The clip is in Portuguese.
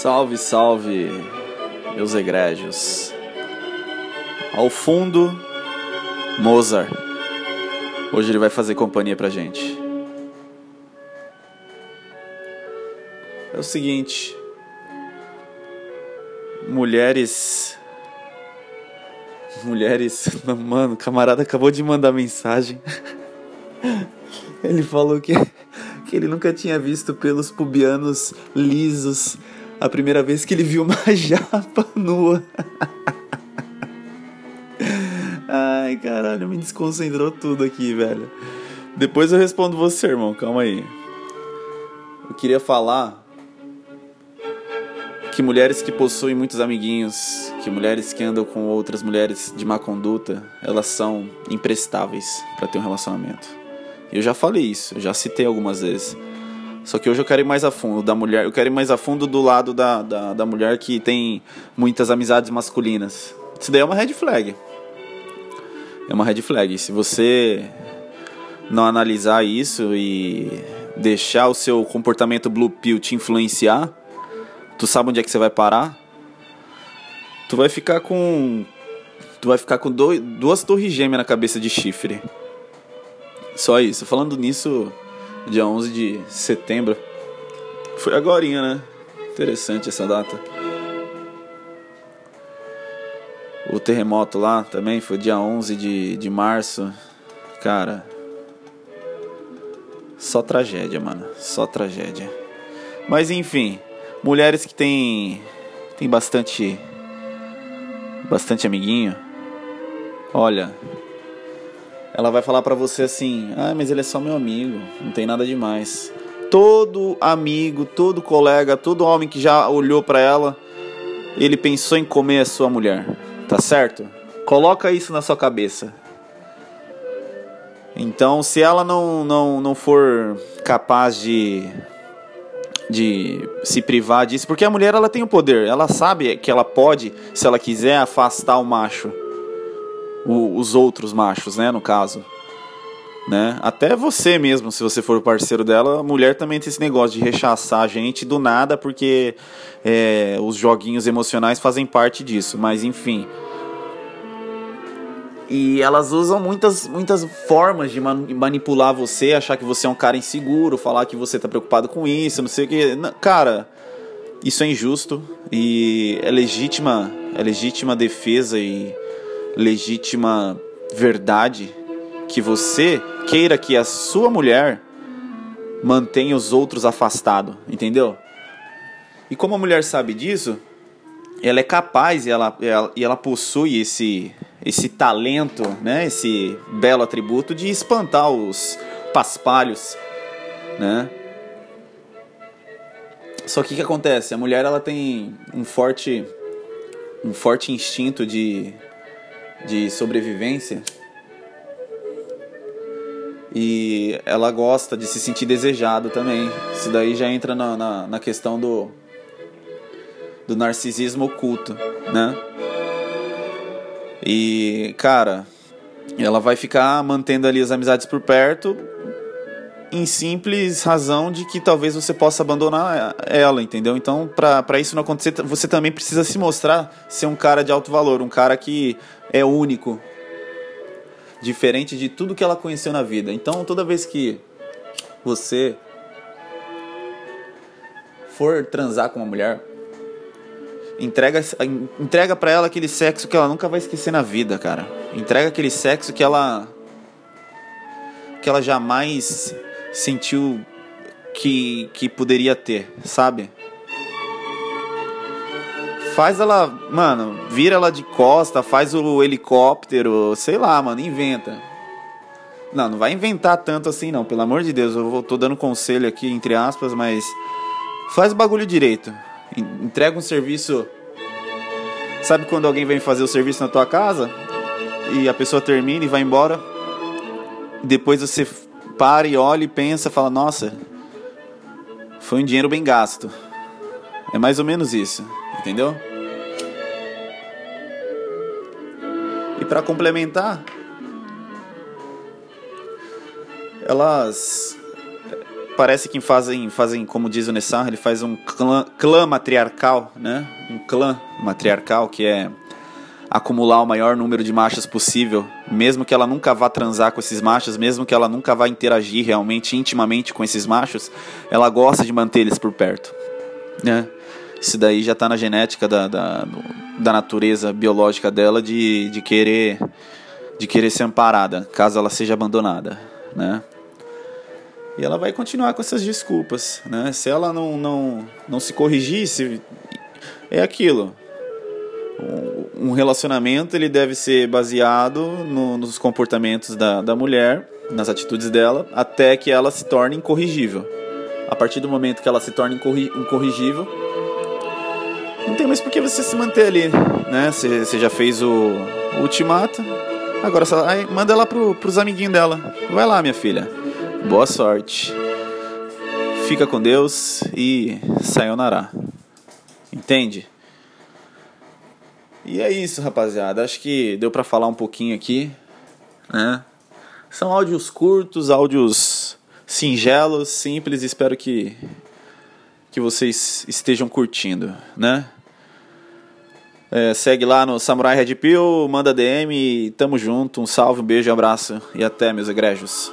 Salve, salve, meus egrégios. Ao fundo, Mozart. Hoje ele vai fazer companhia pra gente. É o seguinte, mulheres mulheres, mano, o camarada acabou de mandar mensagem. Ele falou que que ele nunca tinha visto pelos pubianos lisos a primeira vez que ele viu uma japa nua. Ai, caralho, me desconcentrou tudo aqui, velho. Depois eu respondo você, irmão, calma aí. Eu queria falar que mulheres que possuem muitos amiguinhos, que mulheres que andam com outras mulheres de má conduta, elas são imprestáveis para ter um relacionamento. Eu já falei isso, eu já citei algumas vezes. Só que hoje eu quero ir mais a fundo da mulher. Eu quero ir mais a fundo do lado da, da, da mulher que tem muitas amizades masculinas. Isso daí é uma red flag. É uma red flag. Se você não analisar isso e deixar o seu comportamento blue pill te influenciar, tu sabe onde é que você vai parar? Tu vai ficar com. Tu vai ficar com duas torres gêmeas na cabeça de chifre. Só isso. Falando nisso, dia 11 de setembro. Foi agora, né? Interessante essa data. O terremoto lá também foi dia 11 de, de março. Cara. Só tragédia, mano. Só tragédia. Mas enfim. Mulheres que tem. Tem bastante. Bastante amiguinho. Olha, ela vai falar para você assim: "Ah, mas ele é só meu amigo, não tem nada demais". Todo amigo, todo colega, todo homem que já olhou para ela, ele pensou em comer a sua mulher, tá certo? Coloca isso na sua cabeça. Então, se ela não, não, não for capaz de de se privar disso, porque a mulher ela tem o poder, ela sabe que ela pode, se ela quiser, afastar o macho o, os outros machos, né, no caso. Né? Até você mesmo, se você for parceiro dela, a mulher também tem esse negócio de rechaçar a gente do nada, porque é, os joguinhos emocionais fazem parte disso. Mas enfim. E elas usam muitas, muitas formas de manipular você, achar que você é um cara inseguro, falar que você tá preocupado com isso, não sei o que. Cara, isso é injusto e é legítima, é legítima defesa e legítima verdade que você queira que a sua mulher mantenha os outros afastados, entendeu? E como a mulher sabe disso, ela é capaz e ela, ela, e ela possui esse, esse talento, né? esse belo atributo de espantar os paspalhos, né? Só que o que acontece? A mulher ela tem um forte um forte instinto de de sobrevivência. E ela gosta de se sentir desejado também. Isso daí já entra na, na, na questão do, do narcisismo oculto, né? E, cara, ela vai ficar mantendo ali as amizades por perto em simples razão de que talvez você possa abandonar ela, entendeu? Então, para isso não acontecer, você também precisa se mostrar ser um cara de alto valor, um cara que é único, diferente de tudo que ela conheceu na vida. Então, toda vez que você for transar com uma mulher, entrega entrega para ela aquele sexo que ela nunca vai esquecer na vida, cara. Entrega aquele sexo que ela que ela jamais sentiu que, que poderia ter, sabe? Faz ela, mano, vira ela de costa, faz o helicóptero, sei lá, mano, inventa. Não, não vai inventar tanto assim não, pelo amor de Deus, eu vou, tô dando conselho aqui, entre aspas, mas faz o bagulho direito. Entrega um serviço. Sabe quando alguém vem fazer o serviço na tua casa e a pessoa termina e vai embora? Depois você para e olha e pensa, fala: Nossa, foi um dinheiro bem gasto. É mais ou menos isso, entendeu? Para complementar, elas parece que fazem, fazem como diz o Nessar, ele faz um clã, clã matriarcal, né? Um clã matriarcal que é acumular o maior número de machos possível, mesmo que ela nunca vá transar com esses machos, mesmo que ela nunca vá interagir realmente, intimamente com esses machos, ela gosta de manter eles por perto, né? Isso daí já está na genética da, da, da natureza biológica dela de, de querer de querer ser amparada, caso ela seja abandonada, né? E ela vai continuar com essas desculpas, né? Se ela não, não, não se corrigisse, é aquilo um relacionamento ele deve ser baseado no, nos comportamentos da, da mulher, nas atitudes dela, até que ela se torne incorrigível. A partir do momento que ela se torna incorrigível, não tem mais por que você se manter ali, né? Você, já fez o, ultimato, agora só, aí, manda ela pro, pros amiguinhos dela. Vai lá, minha filha. Boa sorte. Fica com Deus e sayonara. Entende? E é isso, rapaziada. Acho que deu para falar um pouquinho aqui, né? São áudios curtos, áudios singelos, simples. Espero que que vocês estejam curtindo, né? É, segue lá no Samurai Red Pill, manda DM, tamo junto, um salve, um beijo, um abraço e até, meus egrégios.